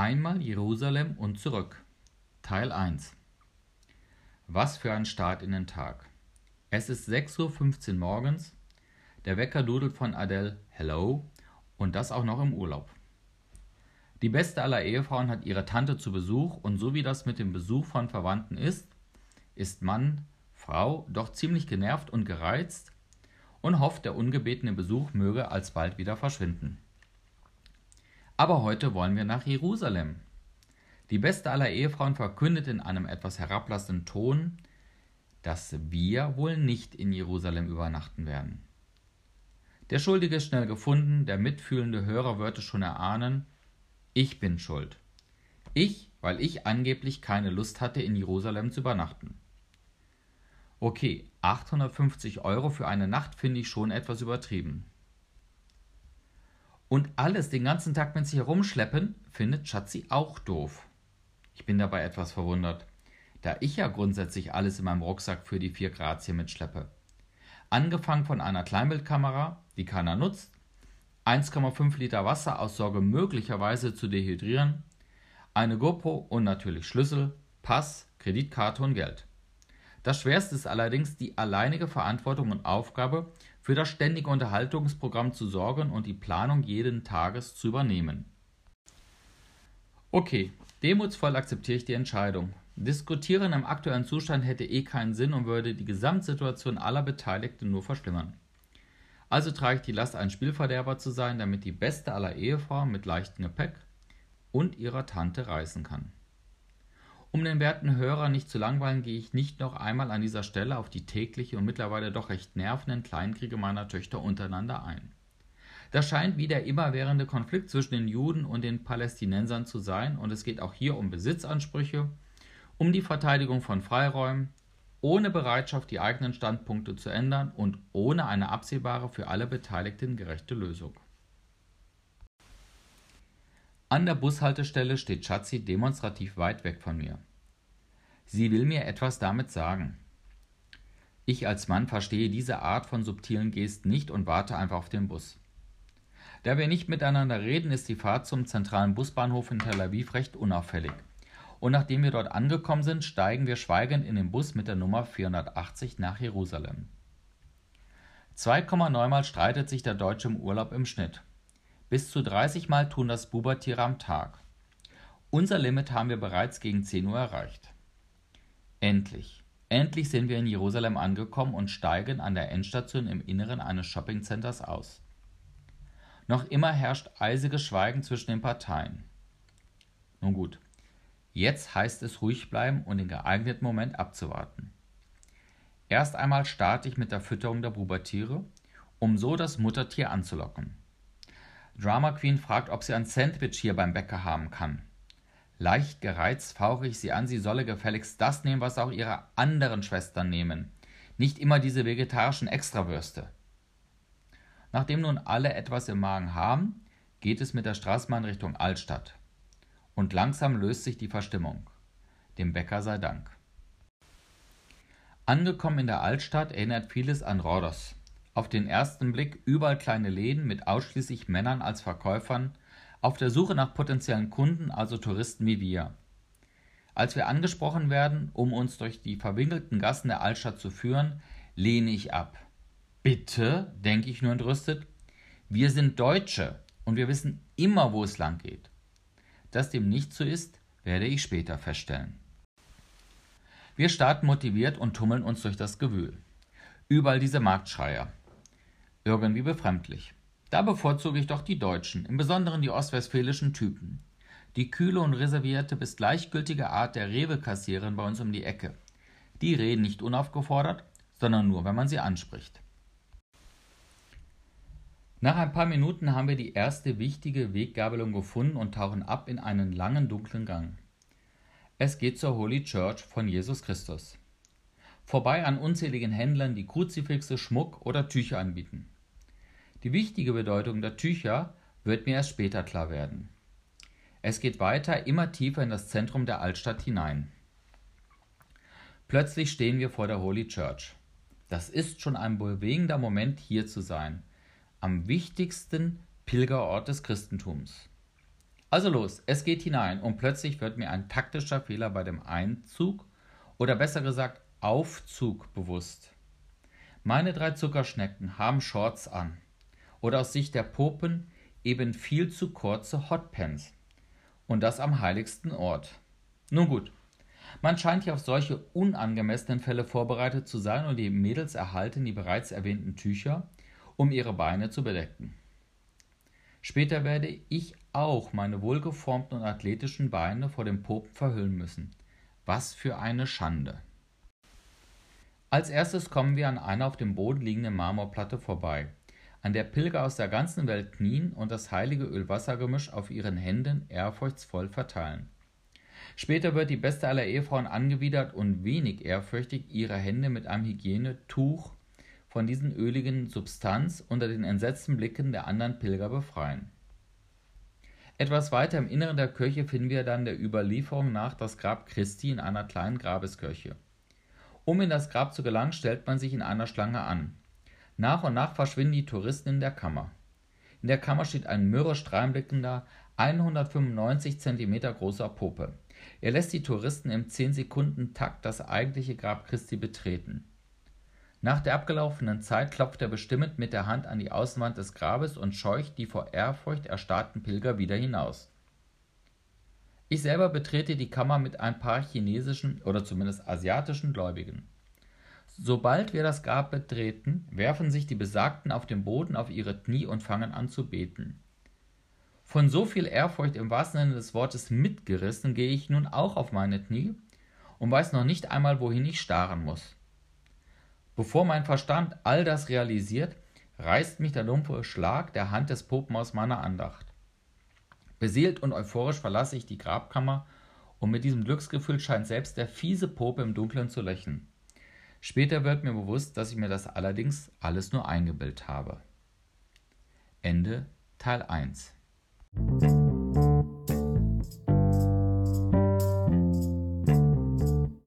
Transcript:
Einmal Jerusalem und zurück. Teil 1 Was für ein Start in den Tag. Es ist 6.15 Uhr morgens. Der Wecker dudelt von Adele Hello und das auch noch im Urlaub. Die beste aller Ehefrauen hat ihre Tante zu Besuch und so wie das mit dem Besuch von Verwandten ist, ist Mann, Frau doch ziemlich genervt und gereizt und hofft, der ungebetene Besuch möge alsbald wieder verschwinden. Aber heute wollen wir nach Jerusalem. Die beste aller Ehefrauen verkündet in einem etwas herablassenden Ton, dass wir wohl nicht in Jerusalem übernachten werden. Der Schuldige ist schnell gefunden, der mitfühlende Hörer würde schon erahnen, ich bin schuld. Ich, weil ich angeblich keine Lust hatte, in Jerusalem zu übernachten. Okay, 850 Euro für eine Nacht finde ich schon etwas übertrieben. Und alles den ganzen Tag mit sich herumschleppen, findet Schatzi auch doof. Ich bin dabei etwas verwundert, da ich ja grundsätzlich alles in meinem Rucksack für die vier Grazien mitschleppe. Angefangen von einer Kleinbildkamera, die keiner nutzt, 1,5 Liter Wasser aus Sorge möglicherweise zu dehydrieren, eine GoPro und natürlich Schlüssel, Pass, Kreditkarte und Geld. Das Schwerste ist allerdings die alleinige Verantwortung und Aufgabe, für das ständige Unterhaltungsprogramm zu sorgen und die Planung jeden Tages zu übernehmen. Okay, demutsvoll akzeptiere ich die Entscheidung. Diskutieren im aktuellen Zustand hätte eh keinen Sinn und würde die Gesamtsituation aller Beteiligten nur verschlimmern. Also trage ich die Last, ein Spielverderber zu sein, damit die beste aller Ehefrauen mit leichtem Gepäck und ihrer Tante reisen kann. Um den werten Hörer nicht zu langweilen, gehe ich nicht noch einmal an dieser Stelle auf die tägliche und mittlerweile doch recht nervenden Kleinkriege meiner Töchter untereinander ein. Das scheint wie der immerwährende Konflikt zwischen den Juden und den Palästinensern zu sein, und es geht auch hier um Besitzansprüche, um die Verteidigung von Freiräumen, ohne Bereitschaft, die eigenen Standpunkte zu ändern und ohne eine absehbare, für alle Beteiligten gerechte Lösung. An der Bushaltestelle steht Schatzi demonstrativ weit weg von mir. Sie will mir etwas damit sagen. Ich als Mann verstehe diese Art von subtilen Gesten nicht und warte einfach auf den Bus. Da wir nicht miteinander reden, ist die Fahrt zum zentralen Busbahnhof in Tel Aviv recht unauffällig und nachdem wir dort angekommen sind, steigen wir schweigend in den Bus mit der Nummer 480 nach Jerusalem. 2,9 Mal streitet sich der Deutsche im Urlaub im Schnitt. Bis zu 30 Mal tun das Bubertiere am Tag. Unser Limit haben wir bereits gegen 10 Uhr erreicht. Endlich, endlich sind wir in Jerusalem angekommen und steigen an der Endstation im Inneren eines Shoppingcenters aus. Noch immer herrscht eisiges Schweigen zwischen den Parteien. Nun gut, Jetzt heißt es ruhig bleiben und den geeigneten Moment abzuwarten. Erst einmal starte ich mit der Fütterung der Bubertiere, um so das Muttertier anzulocken. Drama Queen fragt, ob sie ein Sandwich hier beim Bäcker haben kann. Leicht gereizt fauche ich sie an, sie solle gefälligst das nehmen, was auch ihre anderen Schwestern nehmen. Nicht immer diese vegetarischen Extrawürste. Nachdem nun alle etwas im Magen haben, geht es mit der Straßenbahn Richtung Altstadt und langsam löst sich die Verstimmung. Dem Bäcker sei Dank. Angekommen in der Altstadt erinnert vieles an Rhodos. Auf den ersten Blick überall kleine Läden mit ausschließlich Männern als Verkäufern, auf der Suche nach potenziellen Kunden, also Touristen wie wir. Als wir angesprochen werden, um uns durch die verwinkelten Gassen der Altstadt zu führen, lehne ich ab. Bitte, denke ich nur entrüstet, wir sind Deutsche und wir wissen immer, wo es lang geht. Dass dem nicht so ist, werde ich später feststellen. Wir starten motiviert und tummeln uns durch das Gewühl. Überall diese Marktschreier. Irgendwie befremdlich. Da bevorzuge ich doch die Deutschen, im Besonderen die ostwestfälischen Typen. Die kühle und reservierte bis gleichgültige Art der Rewe-Kassiererin bei uns um die Ecke. Die reden nicht unaufgefordert, sondern nur, wenn man sie anspricht. Nach ein paar Minuten haben wir die erste wichtige Weggabelung gefunden und tauchen ab in einen langen dunklen Gang. Es geht zur Holy Church von Jesus Christus. Vorbei an unzähligen Händlern, die Kruzifixe, Schmuck oder Tücher anbieten. Die wichtige Bedeutung der Tücher wird mir erst später klar werden. Es geht weiter immer tiefer in das Zentrum der Altstadt hinein. Plötzlich stehen wir vor der Holy Church. Das ist schon ein bewegender Moment, hier zu sein. Am wichtigsten Pilgerort des Christentums. Also los, es geht hinein und plötzlich wird mir ein taktischer Fehler bei dem Einzug oder besser gesagt Aufzug bewusst. Meine drei Zuckerschnecken haben Shorts an oder aus Sicht der Popen eben viel zu kurze Hotpants. Und das am heiligsten Ort. Nun gut, man scheint hier auf solche unangemessenen Fälle vorbereitet zu sein und die Mädels erhalten die bereits erwähnten Tücher, um ihre Beine zu bedecken. Später werde ich auch meine wohlgeformten und athletischen Beine vor dem Popen verhüllen müssen. Was für eine Schande. Als erstes kommen wir an einer auf dem Boden liegenden Marmorplatte vorbei, an der Pilger aus der ganzen Welt knien und das heilige Öl-Wasser-Gemisch auf ihren Händen ehrfurchtsvoll verteilen. Später wird die beste aller Ehefrauen angewidert und wenig ehrfürchtig ihre Hände mit einem Hygienetuch von diesen öligen Substanz unter den entsetzten Blicken der anderen Pilger befreien. Etwas weiter im Inneren der Kirche finden wir dann der Überlieferung nach das Grab Christi in einer kleinen Grabeskirche. Um in das Grab zu gelangen, stellt man sich in einer Schlange an. Nach und nach verschwinden die Touristen in der Kammer. In der Kammer steht ein mürrisch dreinblickender, 195 cm großer Pope. Er lässt die Touristen im 10-Sekunden-Takt das eigentliche Grab Christi betreten. Nach der abgelaufenen Zeit klopft er bestimmend mit der Hand an die Außenwand des Grabes und scheucht die vor Ehrfurcht erstarrten Pilger wieder hinaus. Ich selber betrete die Kammer mit ein paar chinesischen oder zumindest asiatischen Gläubigen. Sobald wir das Grab betreten, werfen sich die Besagten auf den Boden auf ihre Knie und fangen an zu beten. Von so viel Ehrfurcht im wahrsten Sinne des Wortes mitgerissen, gehe ich nun auch auf meine Knie und weiß noch nicht einmal, wohin ich starren muss. Bevor mein Verstand all das realisiert, reißt mich der dumpfe Schlag der Hand des Popen aus meiner Andacht. Beseelt und euphorisch verlasse ich die Grabkammer und mit diesem Glücksgefühl scheint selbst der fiese Pope im Dunkeln zu lächeln. Später wird mir bewusst, dass ich mir das allerdings alles nur eingebildet habe. Ende Teil 1 Thank you.